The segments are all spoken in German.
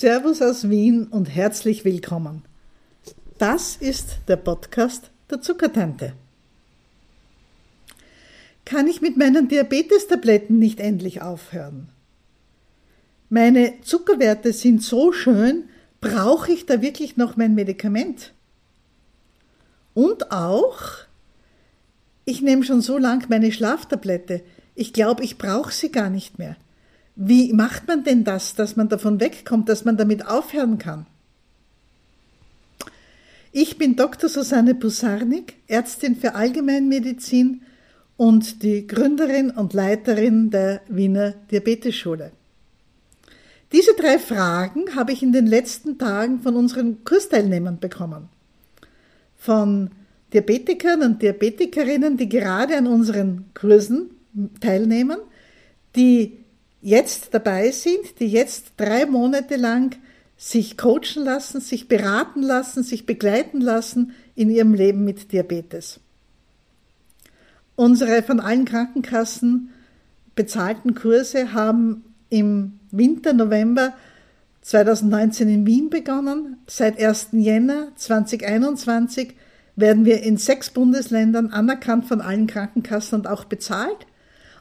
Servus aus Wien und herzlich willkommen. Das ist der Podcast der Zuckertante. Kann ich mit meinen Diabetestabletten nicht endlich aufhören? Meine Zuckerwerte sind so schön, brauche ich da wirklich noch mein Medikament? Und auch, ich nehme schon so lang meine Schlaftablette, ich glaube, ich brauche sie gar nicht mehr. Wie macht man denn das, dass man davon wegkommt, dass man damit aufhören kann? Ich bin Dr. Susanne Busarnik, Ärztin für Allgemeinmedizin und die Gründerin und Leiterin der Wiener Diabetesschule. Diese drei Fragen habe ich in den letzten Tagen von unseren Kursteilnehmern bekommen. Von Diabetikern und Diabetikerinnen, die gerade an unseren Kursen teilnehmen, die jetzt dabei sind, die jetzt drei Monate lang sich coachen lassen, sich beraten lassen, sich begleiten lassen in ihrem Leben mit Diabetes. Unsere von allen Krankenkassen bezahlten Kurse haben im Winter, November 2019 in Wien begonnen. Seit 1. Jänner 2021 werden wir in sechs Bundesländern anerkannt von allen Krankenkassen und auch bezahlt.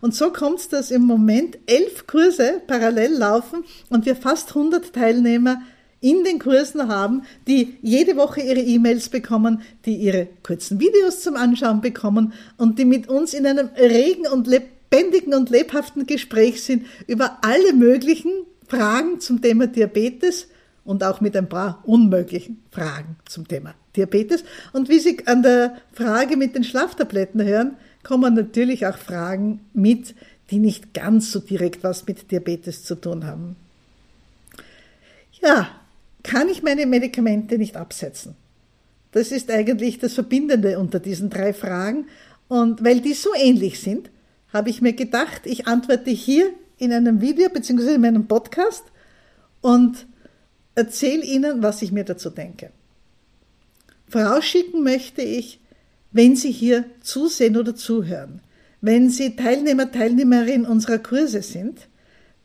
Und so kommt es, dass im Moment elf Kurse parallel laufen und wir fast 100 Teilnehmer in den Kursen haben, die jede Woche ihre E-Mails bekommen, die ihre kurzen Videos zum Anschauen bekommen und die mit uns in einem regen und lebendigen und lebhaften Gespräch sind über alle möglichen Fragen zum Thema Diabetes und auch mit ein paar unmöglichen Fragen zum Thema Diabetes. Und wie Sie an der Frage mit den Schlaftabletten hören, kommen natürlich auch Fragen mit, die nicht ganz so direkt was mit Diabetes zu tun haben. Ja, kann ich meine Medikamente nicht absetzen? Das ist eigentlich das Verbindende unter diesen drei Fragen. Und weil die so ähnlich sind, habe ich mir gedacht, ich antworte hier in einem Video bzw. in meinem Podcast und erzähle Ihnen, was ich mir dazu denke. Vorausschicken möchte ich, wenn Sie hier zusehen oder zuhören, wenn Sie Teilnehmer, Teilnehmerin unserer Kurse sind,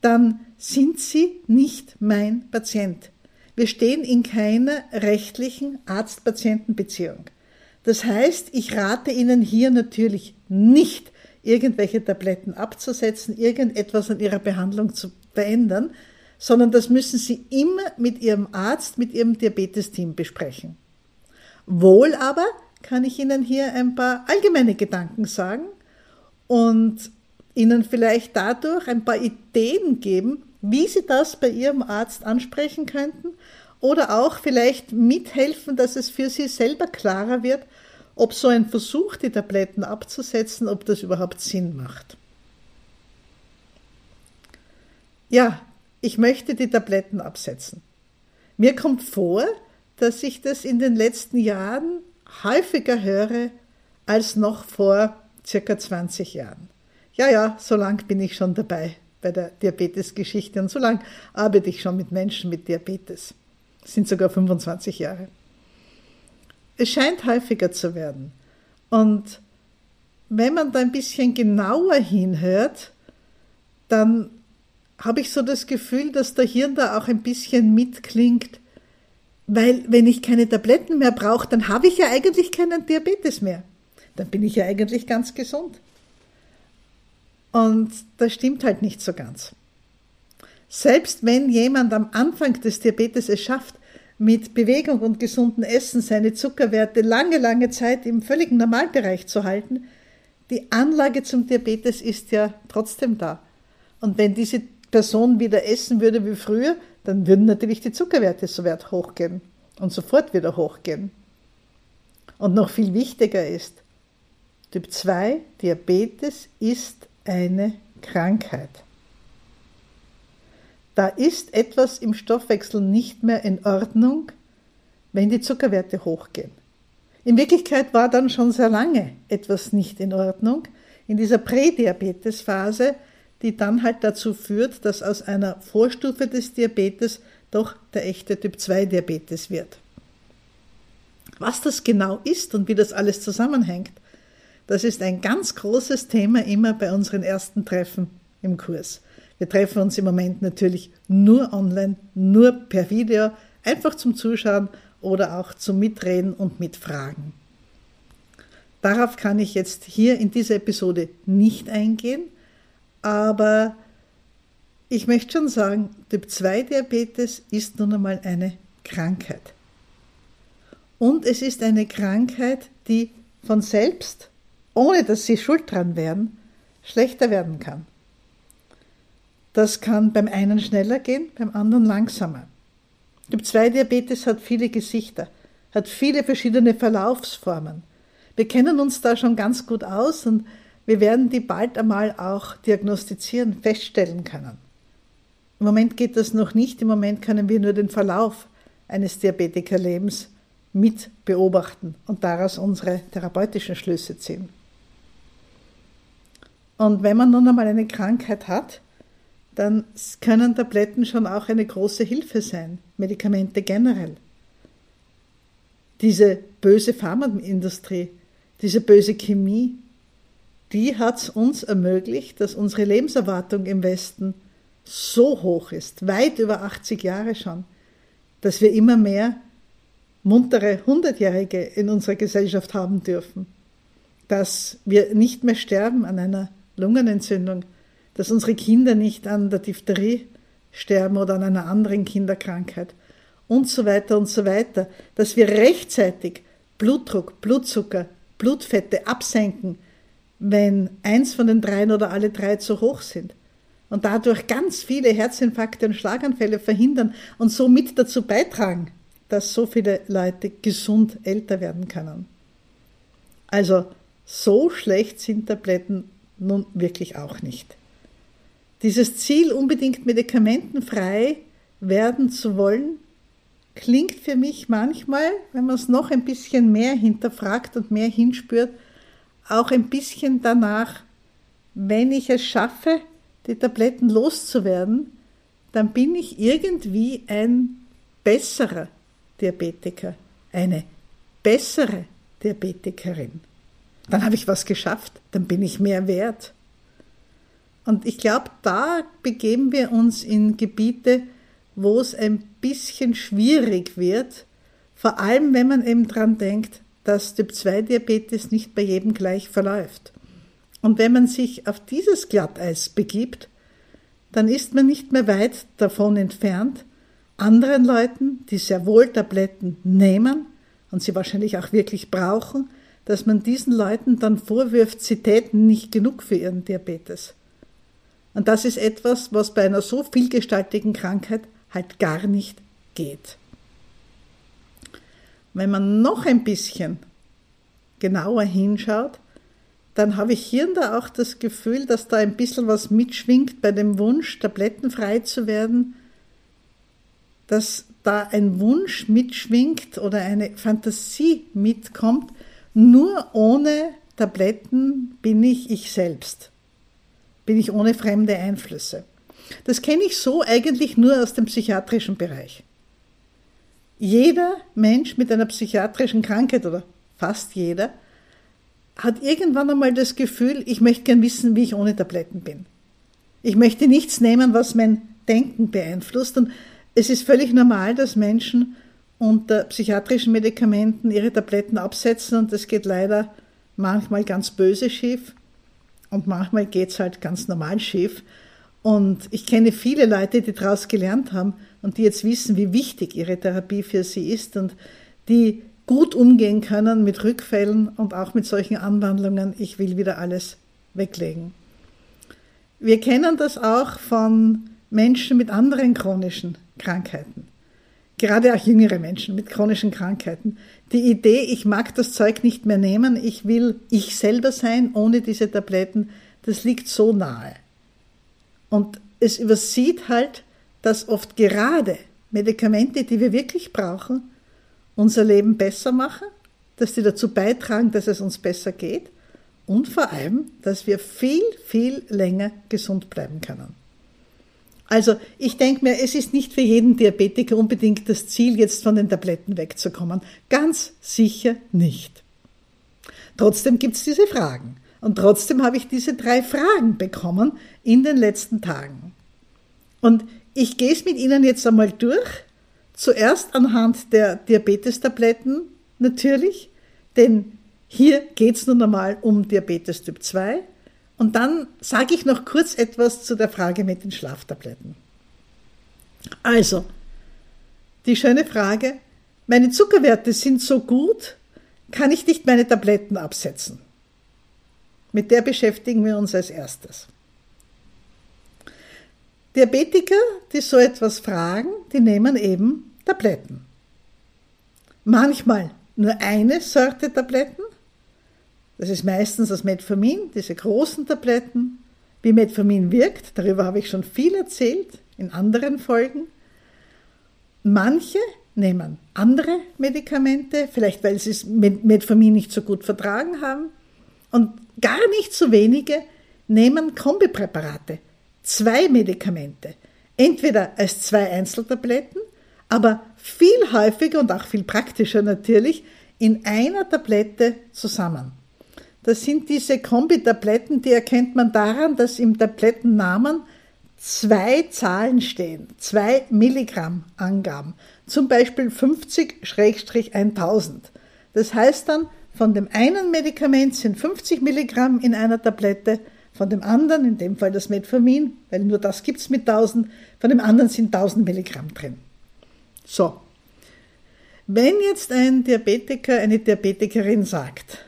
dann sind Sie nicht mein Patient. Wir stehen in keiner rechtlichen Arzt-Patienten-Beziehung. Das heißt, ich rate Ihnen hier natürlich nicht, irgendwelche Tabletten abzusetzen, irgendetwas an Ihrer Behandlung zu verändern, sondern das müssen Sie immer mit Ihrem Arzt, mit Ihrem Diabetesteam besprechen. Wohl aber kann ich Ihnen hier ein paar allgemeine Gedanken sagen und Ihnen vielleicht dadurch ein paar Ideen geben, wie Sie das bei Ihrem Arzt ansprechen könnten oder auch vielleicht mithelfen, dass es für Sie selber klarer wird, ob so ein Versuch, die Tabletten abzusetzen, ob das überhaupt Sinn macht. Ja, ich möchte die Tabletten absetzen. Mir kommt vor, dass ich das in den letzten Jahren häufiger höre als noch vor circa 20 Jahren. Ja, ja, so lang bin ich schon dabei bei der Diabetesgeschichte und so lang arbeite ich schon mit Menschen mit Diabetes. Das sind sogar 25 Jahre. Es scheint häufiger zu werden. Und wenn man da ein bisschen genauer hinhört, dann habe ich so das Gefühl, dass der Hirn da auch ein bisschen mitklingt, weil wenn ich keine Tabletten mehr brauche, dann habe ich ja eigentlich keinen Diabetes mehr. Dann bin ich ja eigentlich ganz gesund. Und das stimmt halt nicht so ganz. Selbst wenn jemand am Anfang des Diabetes es schafft, mit Bewegung und gesundem Essen seine Zuckerwerte lange, lange Zeit im völligen Normalbereich zu halten, die Anlage zum Diabetes ist ja trotzdem da. Und wenn diese Person wieder essen würde wie früher, dann würden natürlich die Zuckerwerte so hochgehen und sofort wieder hochgehen. Und noch viel wichtiger ist, Typ 2 Diabetes ist eine Krankheit. Da ist etwas im Stoffwechsel nicht mehr in Ordnung, wenn die Zuckerwerte hochgehen. In Wirklichkeit war dann schon sehr lange etwas nicht in Ordnung, in dieser Prädiabetesphase, die dann halt dazu führt, dass aus einer Vorstufe des Diabetes doch der echte Typ 2 Diabetes wird. Was das genau ist und wie das alles zusammenhängt, das ist ein ganz großes Thema immer bei unseren ersten Treffen im Kurs. Wir treffen uns im Moment natürlich nur online, nur per Video, einfach zum Zuschauen oder auch zum Mitreden und Mitfragen. Darauf kann ich jetzt hier in dieser Episode nicht eingehen, aber ich möchte schon sagen, Typ 2 Diabetes ist nun einmal eine Krankheit. Und es ist eine Krankheit, die von selbst, ohne dass sie schuld dran wären, schlechter werden kann. Das kann beim einen schneller gehen, beim anderen langsamer. Typ 2 Diabetes hat viele Gesichter, hat viele verschiedene Verlaufsformen. Wir kennen uns da schon ganz gut aus und wir werden die bald einmal auch diagnostizieren, feststellen können. Im Moment geht das noch nicht. Im Moment können wir nur den Verlauf eines Diabetikerlebens mit beobachten und daraus unsere therapeutischen Schlüsse ziehen. Und wenn man nun einmal eine Krankheit hat, dann können Tabletten schon auch eine große Hilfe sein, Medikamente generell. Diese böse Pharmaindustrie, diese böse Chemie, die hat es uns ermöglicht, dass unsere Lebenserwartung im Westen so hoch ist, weit über 80 Jahre schon, dass wir immer mehr muntere Hundertjährige in unserer Gesellschaft haben dürfen, dass wir nicht mehr sterben an einer Lungenentzündung, dass unsere Kinder nicht an der Diphtherie sterben oder an einer anderen Kinderkrankheit und so weiter und so weiter, dass wir rechtzeitig Blutdruck, Blutzucker, Blutfette absenken, wenn eins von den dreien oder alle drei zu hoch sind und dadurch ganz viele Herzinfarkte und Schlaganfälle verhindern und somit dazu beitragen, dass so viele Leute gesund älter werden können. Also so schlecht sind Tabletten nun wirklich auch nicht. Dieses Ziel, unbedingt medikamentenfrei werden zu wollen, klingt für mich manchmal, wenn man es noch ein bisschen mehr hinterfragt und mehr hinspürt, auch ein bisschen danach, wenn ich es schaffe, die Tabletten loszuwerden, dann bin ich irgendwie ein besserer Diabetiker, eine bessere Diabetikerin. Dann habe ich was geschafft, dann bin ich mehr wert. Und ich glaube, da begeben wir uns in Gebiete, wo es ein bisschen schwierig wird, vor allem wenn man eben dran denkt, dass Typ-2-Diabetes nicht bei jedem gleich verläuft. Und wenn man sich auf dieses Glatteis begibt, dann ist man nicht mehr weit davon entfernt, anderen Leuten, die sehr wohl Tabletten nehmen und sie wahrscheinlich auch wirklich brauchen, dass man diesen Leuten dann vorwirft, sie täten nicht genug für ihren Diabetes. Und das ist etwas, was bei einer so vielgestaltigen Krankheit halt gar nicht geht. Wenn man noch ein bisschen genauer hinschaut, dann habe ich hier und da auch das Gefühl, dass da ein bisschen was mitschwingt bei dem Wunsch, tablettenfrei zu werden, dass da ein Wunsch mitschwingt oder eine Fantasie mitkommt, nur ohne Tabletten bin ich ich selbst, bin ich ohne fremde Einflüsse. Das kenne ich so eigentlich nur aus dem psychiatrischen Bereich. Jeder Mensch mit einer psychiatrischen Krankheit oder fast jeder hat irgendwann einmal das Gefühl, ich möchte gern wissen, wie ich ohne Tabletten bin. Ich möchte nichts nehmen, was mein Denken beeinflusst. Und es ist völlig normal, dass Menschen unter psychiatrischen Medikamenten ihre Tabletten absetzen und das geht leider manchmal ganz böse schief und manchmal geht es halt ganz normal schief. Und ich kenne viele Leute, die daraus gelernt haben und die jetzt wissen, wie wichtig ihre Therapie für sie ist und die gut umgehen können mit Rückfällen und auch mit solchen Anwandlungen, ich will wieder alles weglegen. Wir kennen das auch von Menschen mit anderen chronischen Krankheiten. Gerade auch jüngere Menschen mit chronischen Krankheiten. Die Idee, ich mag das Zeug nicht mehr nehmen, ich will ich selber sein ohne diese Tabletten, das liegt so nahe. Und es übersieht halt, dass oft gerade Medikamente, die wir wirklich brauchen, unser Leben besser machen, dass die dazu beitragen, dass es uns besser geht und vor allem, dass wir viel, viel länger gesund bleiben können. Also ich denke mir, es ist nicht für jeden Diabetiker unbedingt das Ziel, jetzt von den Tabletten wegzukommen. Ganz sicher nicht. Trotzdem gibt es diese Fragen. Und trotzdem habe ich diese drei Fragen bekommen in den letzten Tagen. Und ich gehe es mit Ihnen jetzt einmal durch. Zuerst anhand der Diabetestabletten natürlich, denn hier geht es nun einmal um Diabetes Typ 2. Und dann sage ich noch kurz etwas zu der Frage mit den Schlaftabletten. Also, die schöne Frage, meine Zuckerwerte sind so gut, kann ich nicht meine Tabletten absetzen? Mit der beschäftigen wir uns als erstes. Diabetiker, die so etwas fragen, die nehmen eben Tabletten. Manchmal nur eine Sorte Tabletten. Das ist meistens das Metformin, diese großen Tabletten. Wie Metformin wirkt, darüber habe ich schon viel erzählt in anderen Folgen. Manche nehmen andere Medikamente, vielleicht weil sie es mit Metformin nicht so gut vertragen haben. Und gar nicht so wenige nehmen Kombipräparate, zwei Medikamente, entweder als zwei Einzeltabletten, aber viel häufiger und auch viel praktischer natürlich in einer Tablette zusammen. Das sind diese Kombitabletten, die erkennt man daran, dass im Tablettennamen zwei Zahlen stehen, zwei Milligramm Angaben, zum Beispiel 50-1000. Das heißt dann, von dem einen Medikament sind 50 Milligramm in einer Tablette, von dem anderen, in dem Fall das Metformin, weil nur das gibt es mit 1000, von dem anderen sind 1000 Milligramm drin. So. Wenn jetzt ein Diabetiker, eine Diabetikerin sagt,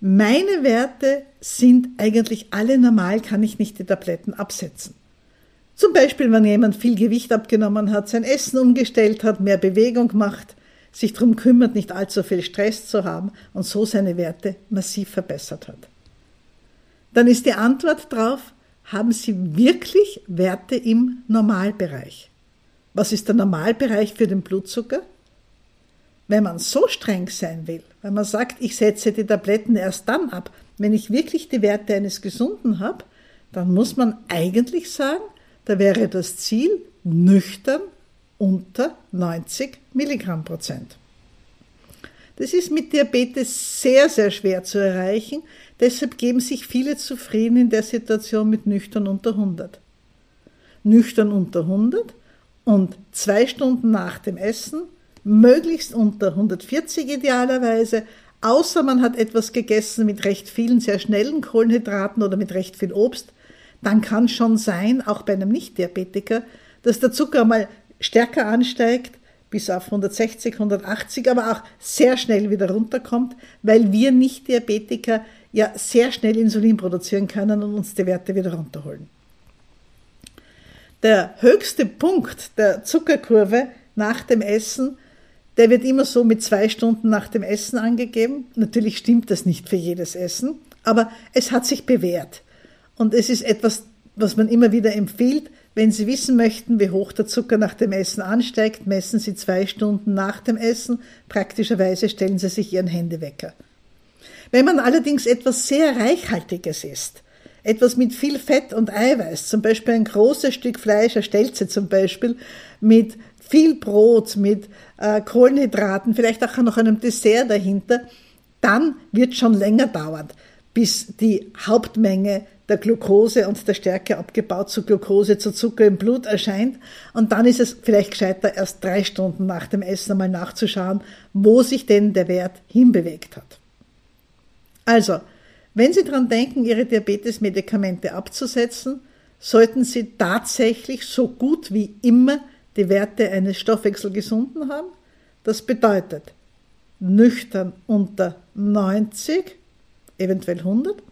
meine Werte sind eigentlich alle normal, kann ich nicht die Tabletten absetzen. Zum Beispiel, wenn jemand viel Gewicht abgenommen hat, sein Essen umgestellt hat, mehr Bewegung macht, sich darum kümmert, nicht allzu viel Stress zu haben und so seine Werte massiv verbessert hat. Dann ist die Antwort darauf, haben Sie wirklich Werte im Normalbereich? Was ist der Normalbereich für den Blutzucker? Wenn man so streng sein will, wenn man sagt, ich setze die Tabletten erst dann ab, wenn ich wirklich die Werte eines Gesunden habe, dann muss man eigentlich sagen, da wäre das Ziel nüchtern unter 90 Milligramm Prozent. Das ist mit Diabetes sehr, sehr schwer zu erreichen. Deshalb geben sich viele zufrieden in der Situation mit nüchtern unter 100. Nüchtern unter 100 und zwei Stunden nach dem Essen, möglichst unter 140 idealerweise, außer man hat etwas gegessen mit recht vielen sehr schnellen Kohlenhydraten oder mit recht viel Obst, dann kann schon sein, auch bei einem Nicht-Diabetiker, dass der Zucker mal stärker ansteigt, bis auf 160, 180, aber auch sehr schnell wieder runterkommt, weil wir Nicht-Diabetiker ja sehr schnell Insulin produzieren können und uns die Werte wieder runterholen. Der höchste Punkt der Zuckerkurve nach dem Essen, der wird immer so mit zwei Stunden nach dem Essen angegeben. Natürlich stimmt das nicht für jedes Essen, aber es hat sich bewährt. Und es ist etwas, was man immer wieder empfiehlt. Wenn Sie wissen möchten, wie hoch der Zucker nach dem Essen ansteigt, messen Sie zwei Stunden nach dem Essen. Praktischerweise stellen Sie sich Ihren Handywecker. Wenn man allerdings etwas sehr Reichhaltiges isst, etwas mit viel Fett und Eiweiß, zum Beispiel ein großes Stück Fleisch, eine Stelze zum Beispiel, mit viel Brot, mit äh, Kohlenhydraten, vielleicht auch noch einem Dessert dahinter, dann wird schon länger dauern, bis die Hauptmenge der Glucose und der Stärke abgebaut zu Glucose, zu Zucker im Blut erscheint. Und dann ist es vielleicht gescheiter, erst drei Stunden nach dem Essen einmal nachzuschauen, wo sich denn der Wert hinbewegt hat. Also, wenn Sie daran denken, Ihre Diabetesmedikamente abzusetzen, sollten Sie tatsächlich so gut wie immer die Werte eines Stoffwechselgesunden haben. Das bedeutet nüchtern unter 90, eventuell 100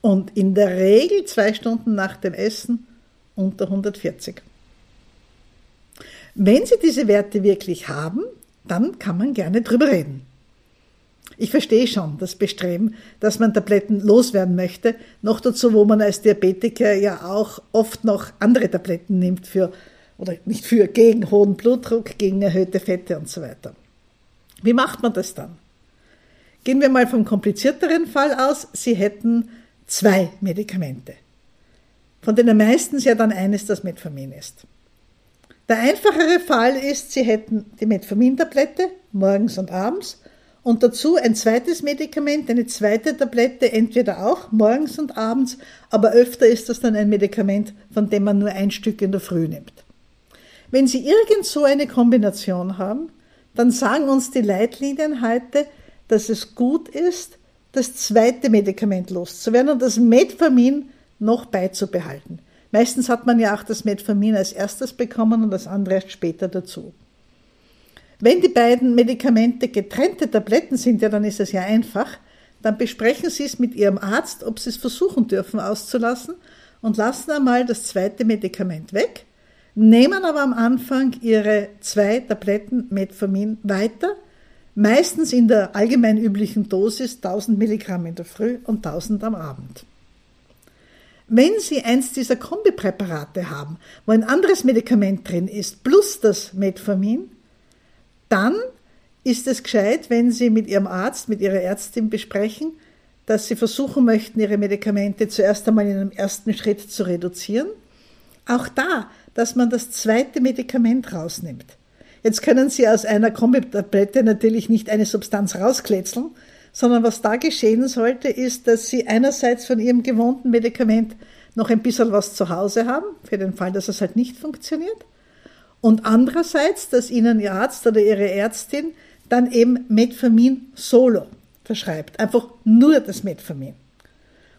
und in der Regel zwei Stunden nach dem Essen unter 140. Wenn Sie diese Werte wirklich haben, dann kann man gerne drüber reden. Ich verstehe schon das Bestreben, dass man Tabletten loswerden möchte, noch dazu, wo man als Diabetiker ja auch oft noch andere Tabletten nimmt für, oder nicht für, gegen hohen Blutdruck, gegen erhöhte Fette und so weiter. Wie macht man das dann? Gehen wir mal vom komplizierteren Fall aus. Sie hätten zwei Medikamente, von denen meistens ja dann eines das Metformin ist. Der einfachere Fall ist, Sie hätten die Metformin-Tablette morgens und abends und dazu ein zweites Medikament, eine zweite Tablette, entweder auch morgens und abends, aber öfter ist das dann ein Medikament, von dem man nur ein Stück in der Früh nimmt. Wenn Sie irgend so eine Kombination haben, dann sagen uns die Leitlinien heute, dass es gut ist, das zweite Medikament loszuwerden und das Metformin noch beizubehalten. Meistens hat man ja auch das Metformin als erstes bekommen und das andere erst später dazu. Wenn die beiden Medikamente getrennte Tabletten sind, ja, dann ist es ja einfach. Dann besprechen Sie es mit Ihrem Arzt, ob Sie es versuchen dürfen auszulassen und lassen einmal das zweite Medikament weg, nehmen aber am Anfang Ihre zwei Tabletten Metformin weiter, meistens in der allgemein üblichen Dosis 1000 Milligramm in der Früh und 1000 am Abend. Wenn Sie eins dieser Kombipräparate haben, wo ein anderes Medikament drin ist, plus das Metformin, dann ist es gescheit, wenn Sie mit Ihrem Arzt, mit Ihrer Ärztin besprechen, dass Sie versuchen möchten, Ihre Medikamente zuerst einmal in einem ersten Schritt zu reduzieren. Auch da, dass man das zweite Medikament rausnimmt. Jetzt können Sie aus einer Kombitablette natürlich nicht eine Substanz rauskletzeln, sondern was da geschehen sollte, ist, dass sie einerseits von ihrem gewohnten Medikament noch ein bisschen was zu Hause haben, für den Fall, dass es halt nicht funktioniert. Und andererseits, dass ihnen ihr Arzt oder ihre Ärztin dann eben Metformin solo verschreibt. Einfach nur das Metformin.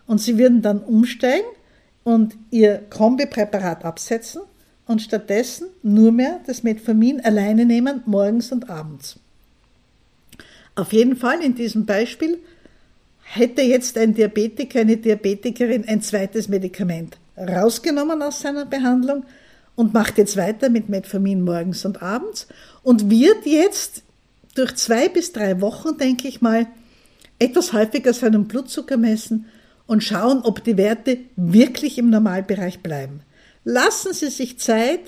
Und sie würden dann umsteigen und ihr Kombipräparat absetzen und stattdessen nur mehr das Metformin alleine nehmen, morgens und abends. Auf jeden Fall in diesem Beispiel hätte jetzt ein Diabetiker, eine Diabetikerin ein zweites Medikament rausgenommen aus seiner Behandlung und macht jetzt weiter mit Metformin morgens und abends und wird jetzt durch zwei bis drei Wochen, denke ich mal, etwas häufiger seinen Blutzucker messen und schauen, ob die Werte wirklich im Normalbereich bleiben. Lassen Sie sich Zeit,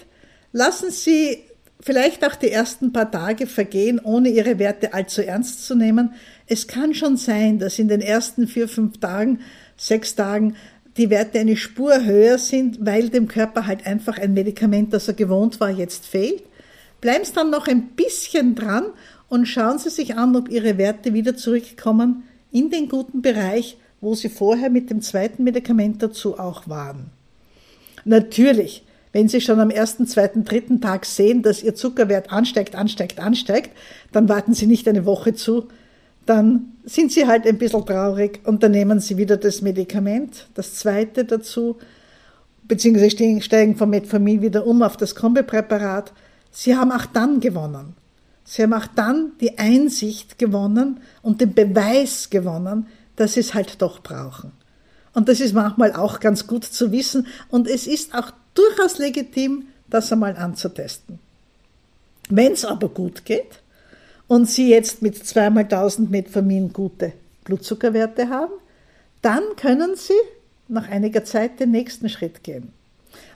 lassen Sie vielleicht auch die ersten paar Tage vergehen, ohne ihre Werte allzu ernst zu nehmen. Es kann schon sein, dass in den ersten vier, fünf Tagen, sechs Tagen die Werte eine Spur höher sind, weil dem Körper halt einfach ein Medikament, das er gewohnt war, jetzt fehlt. Bleiben Sie dann noch ein bisschen dran und schauen Sie sich an, ob Ihre Werte wieder zurückkommen in den guten Bereich, wo Sie vorher mit dem zweiten Medikament dazu auch waren. Natürlich, wenn Sie schon am ersten, zweiten, dritten Tag sehen, dass Ihr Zuckerwert ansteigt, ansteigt, ansteigt, dann warten Sie nicht eine Woche zu, dann sind Sie halt ein bisschen traurig und dann nehmen Sie wieder das Medikament, das zweite dazu, beziehungsweise steigen vom Metformin wieder um auf das Kombipräparat. Sie haben auch dann gewonnen. Sie haben auch dann die Einsicht gewonnen und den Beweis gewonnen, dass Sie es halt doch brauchen. Und das ist manchmal auch ganz gut zu wissen. Und es ist auch durchaus legitim, das einmal anzutesten. Wenn es aber gut geht und Sie jetzt mit zweimal 1000 Metformin gute Blutzuckerwerte haben, dann können Sie nach einiger Zeit den nächsten Schritt gehen.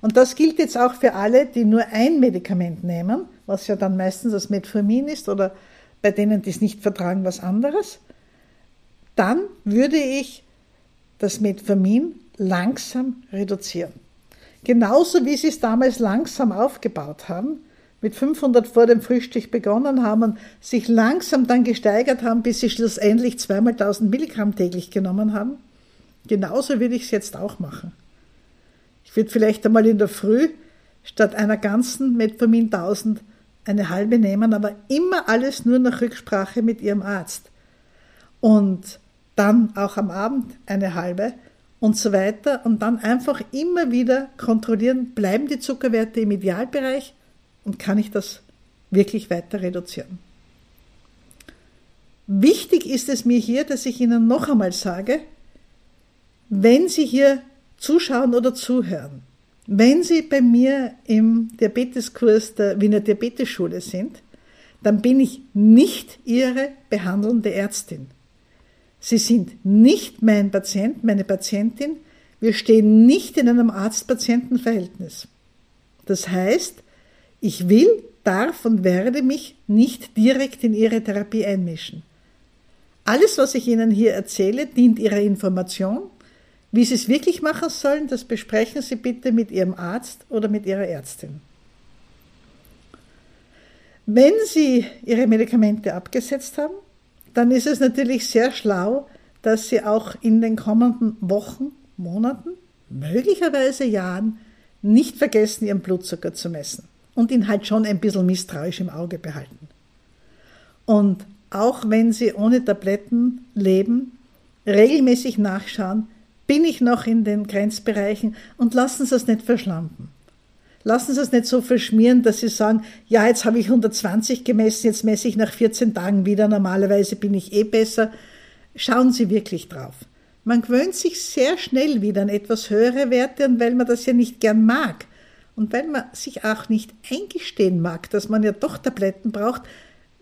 Und das gilt jetzt auch für alle, die nur ein Medikament nehmen, was ja dann meistens das Metformin ist oder bei denen, die es nicht vertragen, was anderes. Dann würde ich das Metformin langsam reduzieren. Genauso wie sie es damals langsam aufgebaut haben, mit 500 vor dem Frühstück begonnen haben und sich langsam dann gesteigert haben, bis sie schlussendlich zweimal 1000 Milligramm täglich genommen haben. Genauso würde ich es jetzt auch machen. Ich würde vielleicht einmal in der Früh statt einer ganzen Metformin 1000 eine halbe nehmen, aber immer alles nur nach Rücksprache mit ihrem Arzt. Und dann auch am Abend eine halbe und so weiter und dann einfach immer wieder kontrollieren, bleiben die Zuckerwerte im Idealbereich und kann ich das wirklich weiter reduzieren. Wichtig ist es mir hier, dass ich Ihnen noch einmal sage, wenn Sie hier zuschauen oder zuhören, wenn Sie bei mir im Diabeteskurs der Wiener Diabetesschule sind, dann bin ich nicht Ihre behandelnde Ärztin. Sie sind nicht mein Patient, meine Patientin. Wir stehen nicht in einem Arzt-Patienten-Verhältnis. Das heißt, ich will, darf und werde mich nicht direkt in Ihre Therapie einmischen. Alles, was ich Ihnen hier erzähle, dient Ihrer Information. Wie Sie es wirklich machen sollen, das besprechen Sie bitte mit Ihrem Arzt oder mit Ihrer Ärztin. Wenn Sie Ihre Medikamente abgesetzt haben, dann ist es natürlich sehr schlau, dass Sie auch in den kommenden Wochen, Monaten, möglicherweise Jahren nicht vergessen, Ihren Blutzucker zu messen und ihn halt schon ein bisschen misstrauisch im Auge behalten. Und auch wenn Sie ohne Tabletten leben, regelmäßig nachschauen, bin ich noch in den Grenzbereichen und lassen Sie es nicht verschlampen. Lassen Sie es nicht so verschmieren, dass Sie sagen, ja, jetzt habe ich 120 gemessen, jetzt messe ich nach 14 Tagen wieder, normalerweise bin ich eh besser. Schauen Sie wirklich drauf. Man gewöhnt sich sehr schnell wieder an etwas höhere Werte und weil man das ja nicht gern mag und weil man sich auch nicht eingestehen mag, dass man ja doch Tabletten braucht,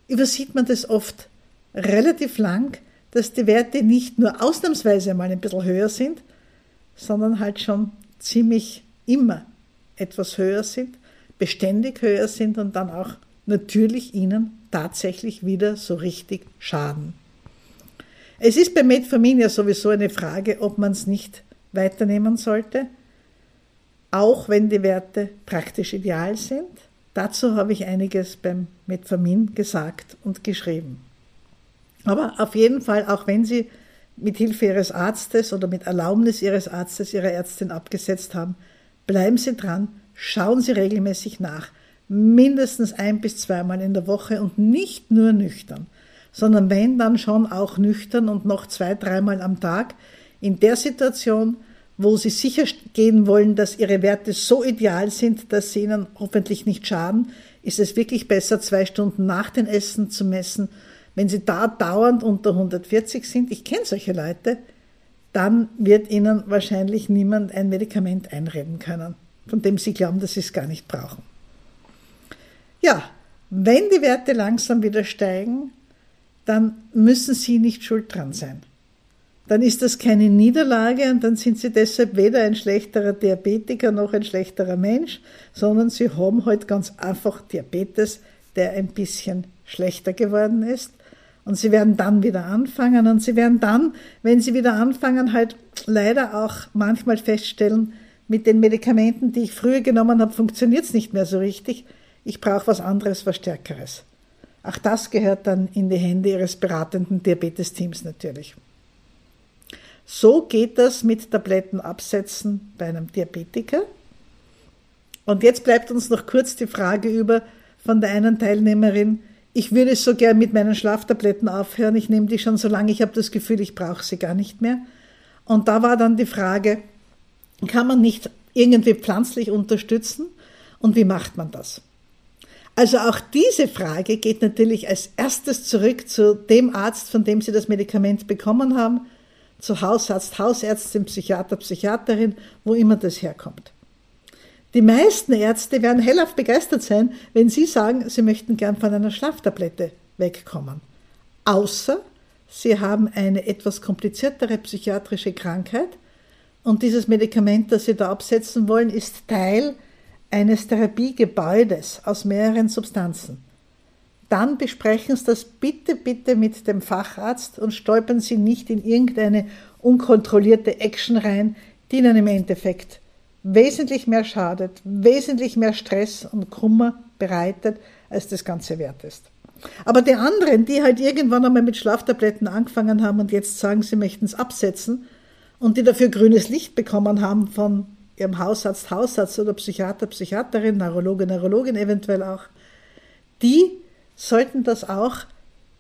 übersieht man das oft relativ lang, dass die Werte nicht nur ausnahmsweise mal ein bisschen höher sind, sondern halt schon ziemlich immer etwas höher sind, beständig höher sind und dann auch natürlich ihnen tatsächlich wieder so richtig schaden. Es ist bei Metformin ja sowieso eine Frage, ob man es nicht weiternehmen sollte, auch wenn die Werte praktisch ideal sind. Dazu habe ich einiges beim Metformin gesagt und geschrieben. Aber auf jeden Fall, auch wenn Sie mit Hilfe Ihres Arztes oder mit Erlaubnis Ihres Arztes Ihrer Ärztin abgesetzt haben, bleiben Sie dran, schauen Sie regelmäßig nach, mindestens ein bis zweimal in der Woche und nicht nur nüchtern sondern wenn dann schon auch nüchtern und noch zwei, dreimal am Tag in der Situation, wo sie sicher gehen wollen, dass ihre Werte so ideal sind, dass sie ihnen hoffentlich nicht schaden, ist es wirklich besser, zwei Stunden nach dem Essen zu messen. Wenn sie da dauernd unter 140 sind, ich kenne solche Leute, dann wird ihnen wahrscheinlich niemand ein Medikament einreden können, von dem sie glauben, dass sie es gar nicht brauchen. Ja, wenn die Werte langsam wieder steigen, dann müssen Sie nicht schuld dran sein. Dann ist das keine Niederlage und dann sind Sie deshalb weder ein schlechterer Diabetiker noch ein schlechterer Mensch, sondern Sie haben halt ganz einfach Diabetes, der ein bisschen schlechter geworden ist. Und Sie werden dann wieder anfangen und Sie werden dann, wenn Sie wieder anfangen, halt leider auch manchmal feststellen, mit den Medikamenten, die ich früher genommen habe, funktioniert es nicht mehr so richtig. Ich brauche was anderes, was Stärkeres. Auch das gehört dann in die Hände Ihres beratenden Diabetesteams natürlich. So geht das mit Tabletten absetzen bei einem Diabetiker. Und jetzt bleibt uns noch kurz die Frage über von der einen Teilnehmerin, ich würde so gern mit meinen Schlaftabletten aufhören, ich nehme die schon so lange, ich habe das Gefühl, ich brauche sie gar nicht mehr. Und da war dann die Frage, kann man nicht irgendwie pflanzlich unterstützen und wie macht man das? Also auch diese Frage geht natürlich als erstes zurück zu dem Arzt, von dem Sie das Medikament bekommen haben, zu Hausarzt, Hausärztin, Psychiater, Psychiaterin, wo immer das herkommt. Die meisten Ärzte werden hellauf begeistert sein, wenn Sie sagen, Sie möchten gern von einer Schlaftablette wegkommen. Außer Sie haben eine etwas kompliziertere psychiatrische Krankheit und dieses Medikament, das Sie da absetzen wollen, ist Teil eines Therapiegebäudes aus mehreren Substanzen. Dann besprechen Sie das bitte, bitte mit dem Facharzt und stolpern Sie nicht in irgendeine unkontrollierte Action rein, die Ihnen im Endeffekt wesentlich mehr schadet, wesentlich mehr Stress und Kummer bereitet, als das Ganze wert ist. Aber die anderen, die halt irgendwann einmal mit Schlaftabletten angefangen haben und jetzt sagen, sie möchten es absetzen und die dafür grünes Licht bekommen haben von ihrem Hausarzt, Hausarzt oder Psychiater, Psychiaterin, Neurologe, Neurologin eventuell auch, die sollten das auch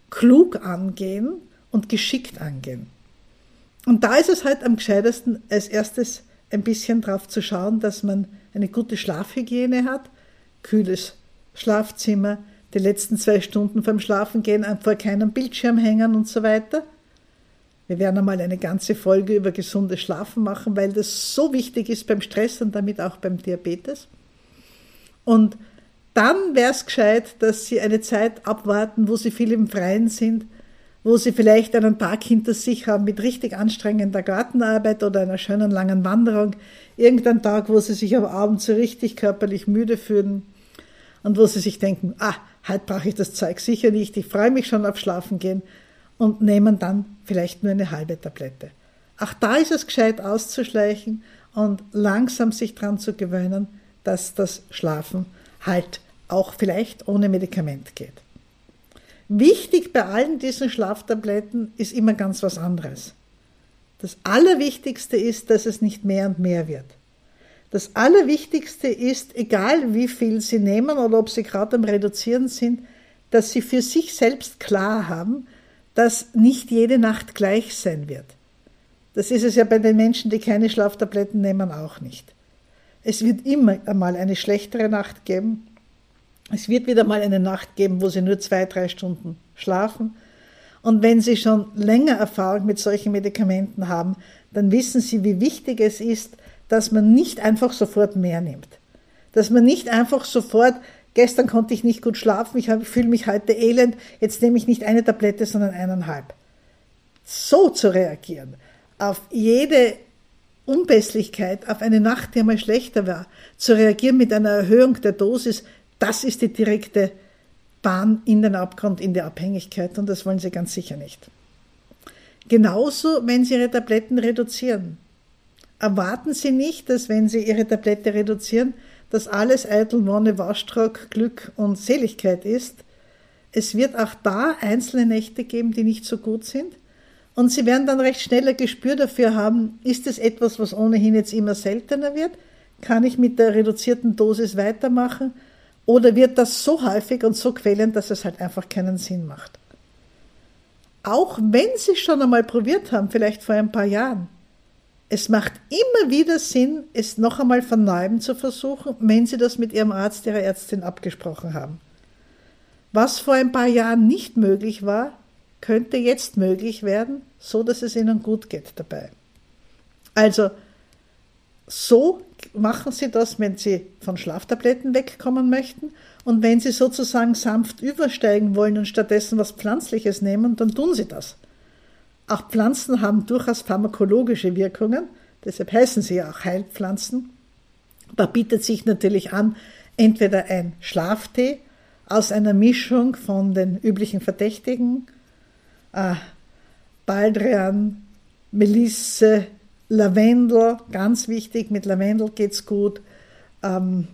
klug angehen und geschickt angehen. Und da ist es halt am gescheitesten, als erstes ein bisschen drauf zu schauen, dass man eine gute Schlafhygiene hat, kühles Schlafzimmer, die letzten zwei Stunden vorm Schlafengehen vor keinem Bildschirm hängen und so weiter. Wir werden einmal eine ganze Folge über gesundes Schlafen machen, weil das so wichtig ist beim Stress und damit auch beim Diabetes. Und dann wäre es gescheit, dass Sie eine Zeit abwarten, wo Sie viel im Freien sind, wo Sie vielleicht einen Tag hinter sich haben mit richtig anstrengender Gartenarbeit oder einer schönen langen Wanderung, irgendein Tag, wo Sie sich am Abend so richtig körperlich müde fühlen und wo Sie sich denken, ah, heute brauche ich das Zeug sicher nicht, ich freue mich schon auf Schlafen gehen und nehmen dann vielleicht nur eine halbe Tablette. Auch da ist es gescheit auszuschleichen und langsam sich daran zu gewöhnen, dass das Schlafen halt auch vielleicht ohne Medikament geht. Wichtig bei allen diesen Schlaftabletten ist immer ganz was anderes. Das Allerwichtigste ist, dass es nicht mehr und mehr wird. Das Allerwichtigste ist, egal wie viel Sie nehmen oder ob Sie gerade am Reduzieren sind, dass Sie für sich selbst klar haben, dass nicht jede Nacht gleich sein wird. Das ist es ja bei den Menschen, die keine Schlaftabletten nehmen, auch nicht. Es wird immer einmal eine schlechtere Nacht geben. Es wird wieder mal eine Nacht geben, wo Sie nur zwei, drei Stunden schlafen. Und wenn Sie schon länger Erfahrung mit solchen Medikamenten haben, dann wissen Sie, wie wichtig es ist, dass man nicht einfach sofort mehr nimmt. Dass man nicht einfach sofort, gestern konnte ich nicht gut schlafen, ich fühle mich heute elend, jetzt nehme ich nicht eine Tablette, sondern eineinhalb. So zu reagieren, auf jede Unpässlichkeit, auf eine Nacht, die einmal schlechter war, zu reagieren mit einer Erhöhung der Dosis, das ist die direkte Bahn in den Abgrund, in die Abhängigkeit und das wollen Sie ganz sicher nicht. Genauso, wenn Sie Ihre Tabletten reduzieren erwarten Sie nicht, dass wenn Sie Ihre Tablette reduzieren, dass alles eitel Wonne, Waschtrock, Glück und Seligkeit ist. Es wird auch da einzelne Nächte geben, die nicht so gut sind. Und Sie werden dann recht schnell ein Gespür dafür haben, ist es etwas, was ohnehin jetzt immer seltener wird? Kann ich mit der reduzierten Dosis weitermachen? Oder wird das so häufig und so quälend, dass es halt einfach keinen Sinn macht? Auch wenn Sie schon einmal probiert haben, vielleicht vor ein paar Jahren, es macht immer wieder Sinn, es noch einmal von neuem zu versuchen, wenn Sie das mit Ihrem Arzt, Ihrer Ärztin abgesprochen haben. Was vor ein paar Jahren nicht möglich war, könnte jetzt möglich werden, so dass es Ihnen gut geht dabei. Also, so machen Sie das, wenn Sie von Schlaftabletten wegkommen möchten. Und wenn Sie sozusagen sanft übersteigen wollen und stattdessen was Pflanzliches nehmen, dann tun Sie das. Auch Pflanzen haben durchaus pharmakologische Wirkungen, deshalb heißen sie ja auch Heilpflanzen. Da bietet sich natürlich an, entweder ein Schlaftee aus einer Mischung von den üblichen Verdächtigen, äh, Baldrian, Melisse, Lavendel, ganz wichtig, mit Lavendel geht's gut, ähm,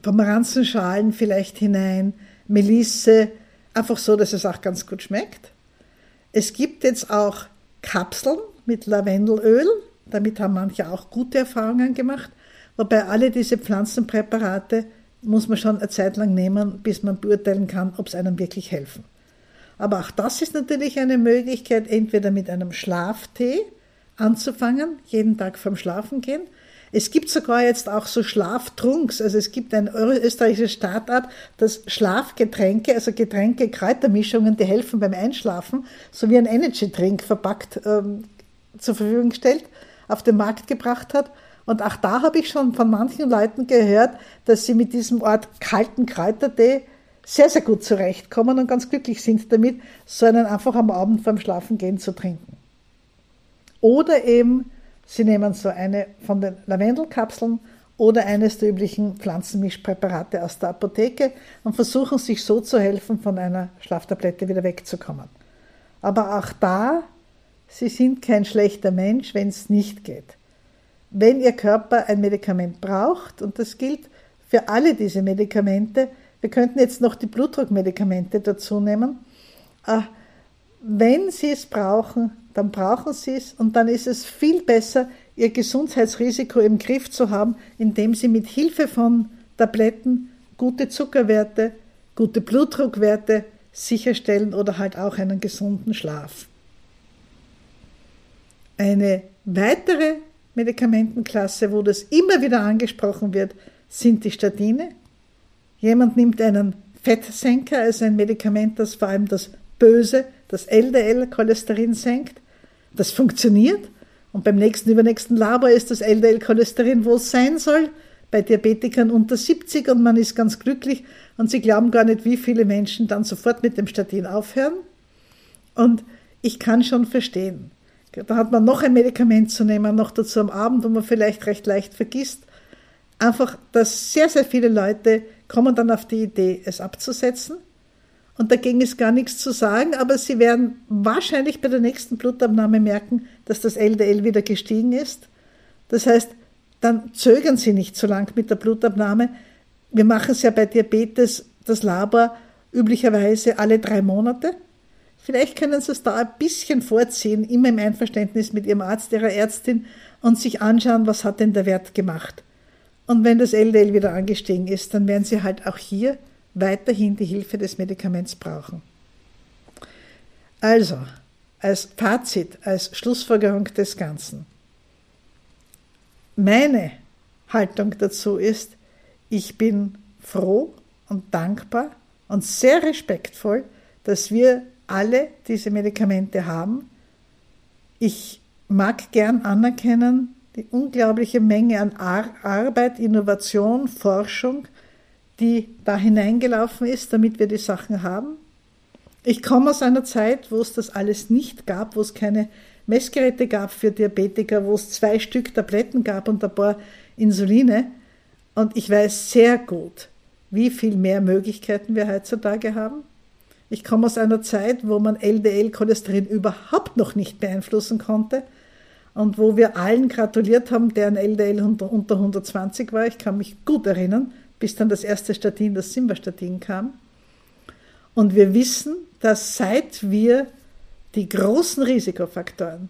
Pomeranzenschalen vielleicht hinein, Melisse, einfach so, dass es auch ganz gut schmeckt. Es gibt jetzt auch Kapseln mit Lavendelöl. Damit haben manche auch gute Erfahrungen gemacht. Wobei alle diese Pflanzenpräparate muss man schon eine Zeit lang nehmen, bis man beurteilen kann, ob es einem wirklich helfen. Aber auch das ist natürlich eine Möglichkeit, entweder mit einem Schlaftee anzufangen, jeden Tag vorm Schlafengehen, es gibt sogar jetzt auch so Schlaftrunks. Also es gibt ein österreichisches Start-up, das Schlafgetränke, also Getränke, Kräutermischungen, die helfen beim Einschlafen, sowie ein Energy-Drink verpackt ähm, zur Verfügung stellt, auf den Markt gebracht hat. Und auch da habe ich schon von manchen Leuten gehört, dass sie mit diesem Ort kalten Kräutertee sehr, sehr gut zurechtkommen und ganz glücklich sind damit, so einen einfach am Abend vorm Schlafengehen zu trinken. Oder eben Sie nehmen so eine von den Lavendelkapseln oder eines der üblichen Pflanzenmischpräparate aus der Apotheke und versuchen sich so zu helfen, von einer Schlaftablette wieder wegzukommen. Aber auch da, Sie sind kein schlechter Mensch, wenn es nicht geht. Wenn Ihr Körper ein Medikament braucht, und das gilt für alle diese Medikamente, wir könnten jetzt noch die Blutdruckmedikamente dazu nehmen, äh, wenn Sie es brauchen, dann brauchen sie es und dann ist es viel besser, ihr Gesundheitsrisiko im Griff zu haben, indem sie mit Hilfe von Tabletten gute Zuckerwerte, gute Blutdruckwerte sicherstellen oder halt auch einen gesunden Schlaf. Eine weitere Medikamentenklasse, wo das immer wieder angesprochen wird, sind die Statine. Jemand nimmt einen Fettsenker, also ein Medikament, das vor allem das böse, das LDL-Cholesterin senkt. Das funktioniert. Und beim nächsten, übernächsten Labor ist das LDL-Cholesterin, wo es sein soll. Bei Diabetikern unter 70 und man ist ganz glücklich. Und sie glauben gar nicht, wie viele Menschen dann sofort mit dem Statin aufhören. Und ich kann schon verstehen. Da hat man noch ein Medikament zu nehmen, noch dazu am Abend, wo man vielleicht recht leicht vergisst. Einfach, dass sehr, sehr viele Leute kommen dann auf die Idee, es abzusetzen und dagegen ist gar nichts zu sagen, aber Sie werden wahrscheinlich bei der nächsten Blutabnahme merken, dass das LDL wieder gestiegen ist. Das heißt, dann zögern Sie nicht so lang mit der Blutabnahme. Wir machen es ja bei Diabetes, das Labor üblicherweise alle drei Monate. Vielleicht können Sie es da ein bisschen vorziehen, immer im Einverständnis mit Ihrem Arzt, Ihrer Ärztin und sich anschauen, was hat denn der Wert gemacht. Und wenn das LDL wieder angestiegen ist, dann werden Sie halt auch hier weiterhin die Hilfe des Medikaments brauchen. Also, als Fazit, als Schlussfolgerung des Ganzen. Meine Haltung dazu ist, ich bin froh und dankbar und sehr respektvoll, dass wir alle diese Medikamente haben. Ich mag gern anerkennen die unglaubliche Menge an Ar Arbeit, Innovation, Forschung, die da hineingelaufen ist, damit wir die Sachen haben. Ich komme aus einer Zeit, wo es das alles nicht gab, wo es keine Messgeräte gab für Diabetiker, wo es zwei Stück Tabletten gab und ein paar Insuline. Und ich weiß sehr gut, wie viel mehr Möglichkeiten wir heutzutage haben. Ich komme aus einer Zeit, wo man LDL-Cholesterin überhaupt noch nicht beeinflussen konnte und wo wir allen gratuliert haben, deren LDL unter, 120 war. Ich kann mich gut erinnern, bis dann das erste Statin, das Simvastatin kam. Und wir wissen, dass seit wir die großen Risikofaktoren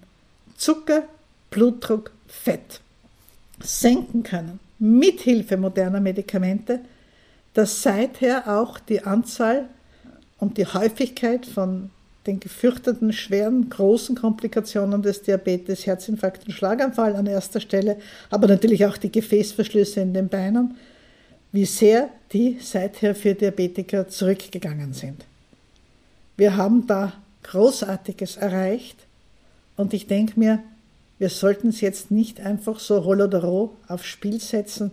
Zucker, Blutdruck, Fett senken können, mit Hilfe moderner Medikamente, dass seither auch die Anzahl und die Häufigkeit von den gefürchteten schweren, großen Komplikationen des Diabetes, Herzinfarkt und Schlaganfall an erster Stelle, aber natürlich auch die Gefäßverschlüsse in den Beinen, wie sehr die seither für Diabetiker zurückgegangen sind. Wir haben da Großartiges erreicht und ich denke mir, wir sollten es jetzt nicht einfach so holodoro aufs Spiel setzen,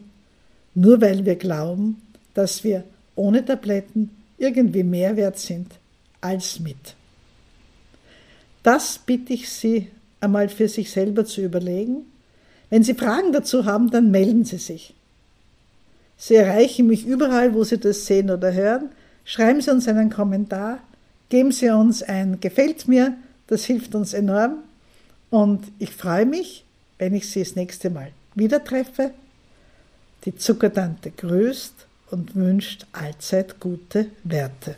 nur weil wir glauben, dass wir ohne Tabletten irgendwie mehr wert sind als mit. Das bitte ich Sie einmal für sich selber zu überlegen. Wenn Sie Fragen dazu haben, dann melden Sie sich. Sie erreichen mich überall, wo Sie das sehen oder hören. Schreiben Sie uns einen Kommentar, geben Sie uns ein Gefällt mir, das hilft uns enorm. Und ich freue mich, wenn ich Sie das nächste Mal wieder treffe. Die Zuckertante grüßt und wünscht allzeit gute Werte.